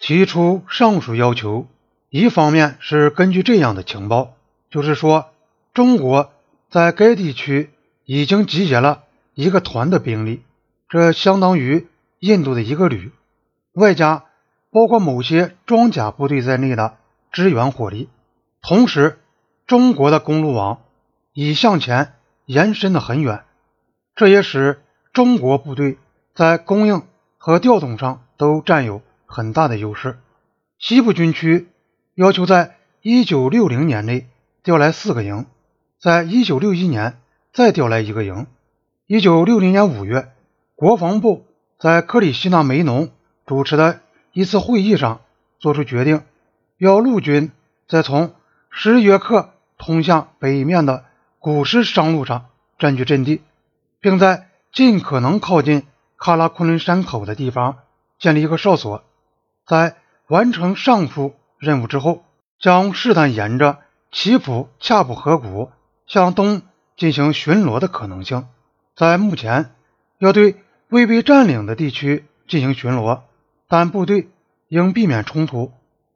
提出上述要求，一方面是根据这样的情报，就是说中国在该地区已经集结了一个团的兵力，这相当于印度的一个旅，外加包括某些装甲部队在内的支援火力。同时，中国的公路网已向前延伸的很远，这也使中国部队在供应和调动上都占有很大的优势。西部军区要求在1960年内调来四个营，在1961年再调来一个营。1960年5月，国防部在克里希那梅农主持的一次会议上作出决定，要陆军在从什约克通向北面的古诗商路上占据阵地，并在尽可能靠近喀拉昆仑山口的地方建立一个哨所。在完成上述任务之后，将试探沿着奇普恰普河谷向东进行巡逻的可能性。在目前，要对未被占领的地区进行巡逻，但部队应避免冲突。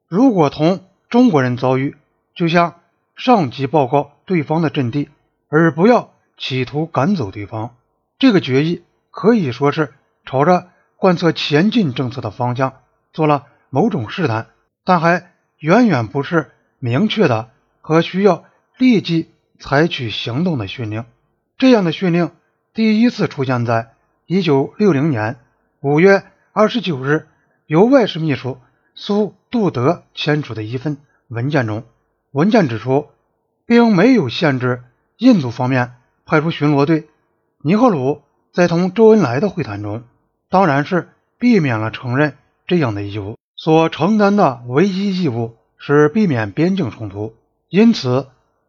如果同中国人遭遇，就向上级报告对方的阵地，而不要企图赶走对方。这个决议可以说是朝着贯彻前进政策的方向做了某种试探，但还远远不是明确的和需要立即采取行动的训令。这样的训令第一次出现在1960年5月29日由外事秘书苏杜德签署的一份文件中。文件指出，并没有限制印度方面派出巡逻队。尼赫鲁在同周恩来的会谈中，当然是避免了承认这样的义务。所承担的唯一义务是避免边境冲突。因此，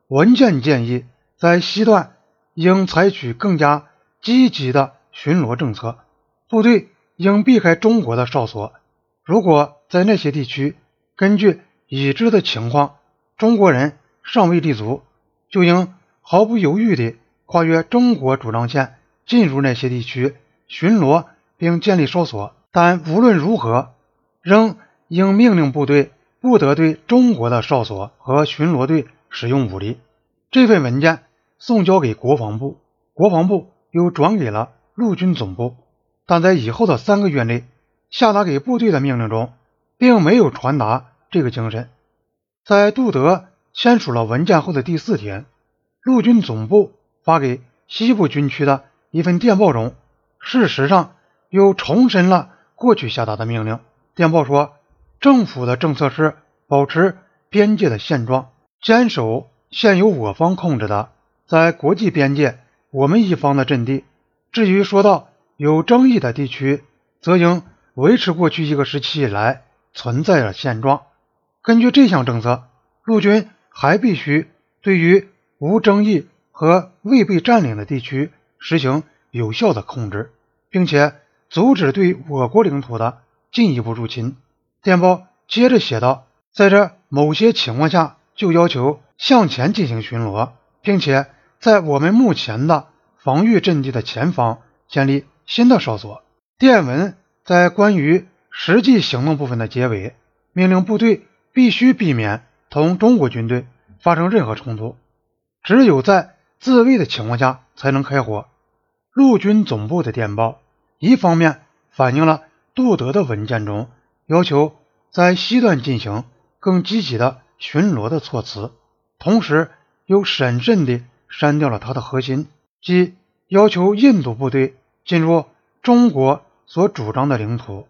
文件建议在西段应采取更加积极的巡逻政策，部队应避开中国的哨所。如果在那些地区，根据已知的情况，中国人尚未立足，就应毫不犹豫地跨越中国主张线，进入那些地区巡逻并建立哨所。但无论如何，仍应命令部队不得对中国的哨所和巡逻队使用武力。这份文件送交给国防部，国防部又转给了陆军总部。但在以后的三个月内，下达给部队的命令中，并没有传达这个精神。在杜德签署了文件后的第四天，陆军总部发给西部军区的一份电报中，事实上又重申了过去下达的命令。电报说，政府的政策是保持边界的现状，坚守现由我方控制的在国际边界我们一方的阵地。至于说到有争议的地区，则应维持过去一个时期以来存在的现状。根据这项政策，陆军还必须对于无争议和未被占领的地区实行有效的控制，并且阻止对我国领土的进一步入侵。电报接着写道：“在这某些情况下，就要求向前进行巡逻，并且在我们目前的防御阵地的前方建立新的哨所。”电文在关于实际行动部分的结尾，命令部队。必须避免同中国军队发生任何冲突，只有在自卫的情况下才能开火。陆军总部的电报一方面反映了杜德的文件中要求在西段进行更积极的巡逻的措辞，同时又审慎地删掉了他的核心，即要求印度部队进入中国所主张的领土。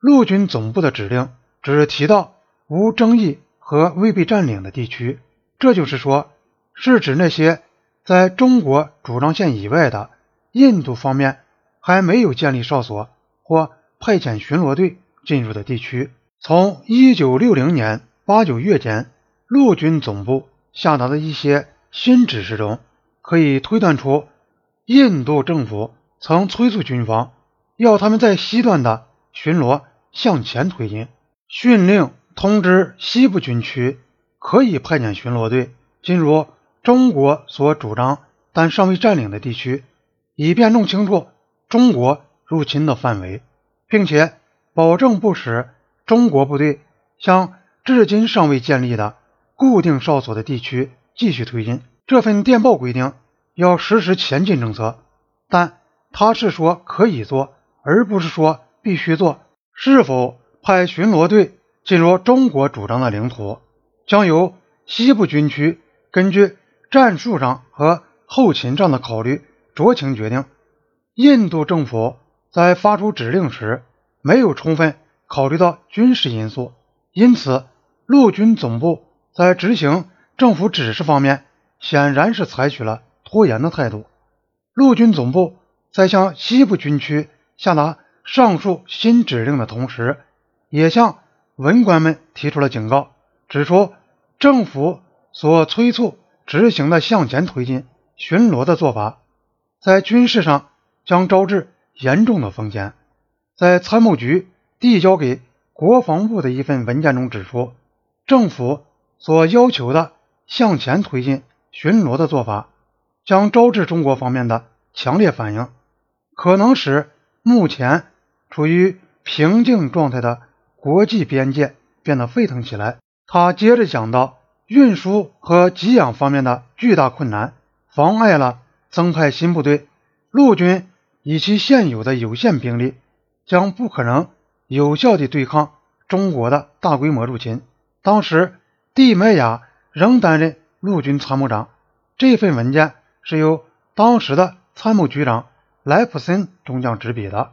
陆军总部的指令只提到。无争议和未被占领的地区，这就是说，是指那些在中国主张线以外的印度方面还没有建立哨所或派遣巡逻队进入的地区。从1960年八九月间陆军总部下达的一些新指示中，可以推断出，印度政府曾催促军方要他们在西段的巡逻向前推进，训令。通知西部军区可以派遣巡逻队进入中国所主张但尚未占领的地区，以便弄清楚中国入侵的范围，并且保证不使中国部队向至今尚未建立的固定哨所的地区继续推进。这份电报规定要实施前进政策，但他是说可以做，而不是说必须做。是否派巡逻队进入中国主张的领土，将由西部军区根据战术上和后勤上的考虑酌情决定。印度政府在发出指令时没有充分考虑到军事因素，因此陆军总部在执行政府指示方面。显然是采取了拖延的态度。陆军总部在向西部军区下达上述新指令的同时，也向文官们提出了警告，指出政府所催促执行的向前推进巡逻的做法，在军事上将招致严重的风险。在参谋局递交给国防部的一份文件中指出，政府所要求的向前推进。巡逻的做法将招致中国方面的强烈反应，可能使目前处于平静状态的国际边界变得沸腾起来。他接着讲到，运输和给养方面的巨大困难妨碍了增派新部队。陆军以其现有的有限兵力，将不可能有效地对抗中国的大规模入侵。当时，蒂麦雅仍担任。陆军参谋长这份文件是由当时的参谋局长莱普森中将执笔的。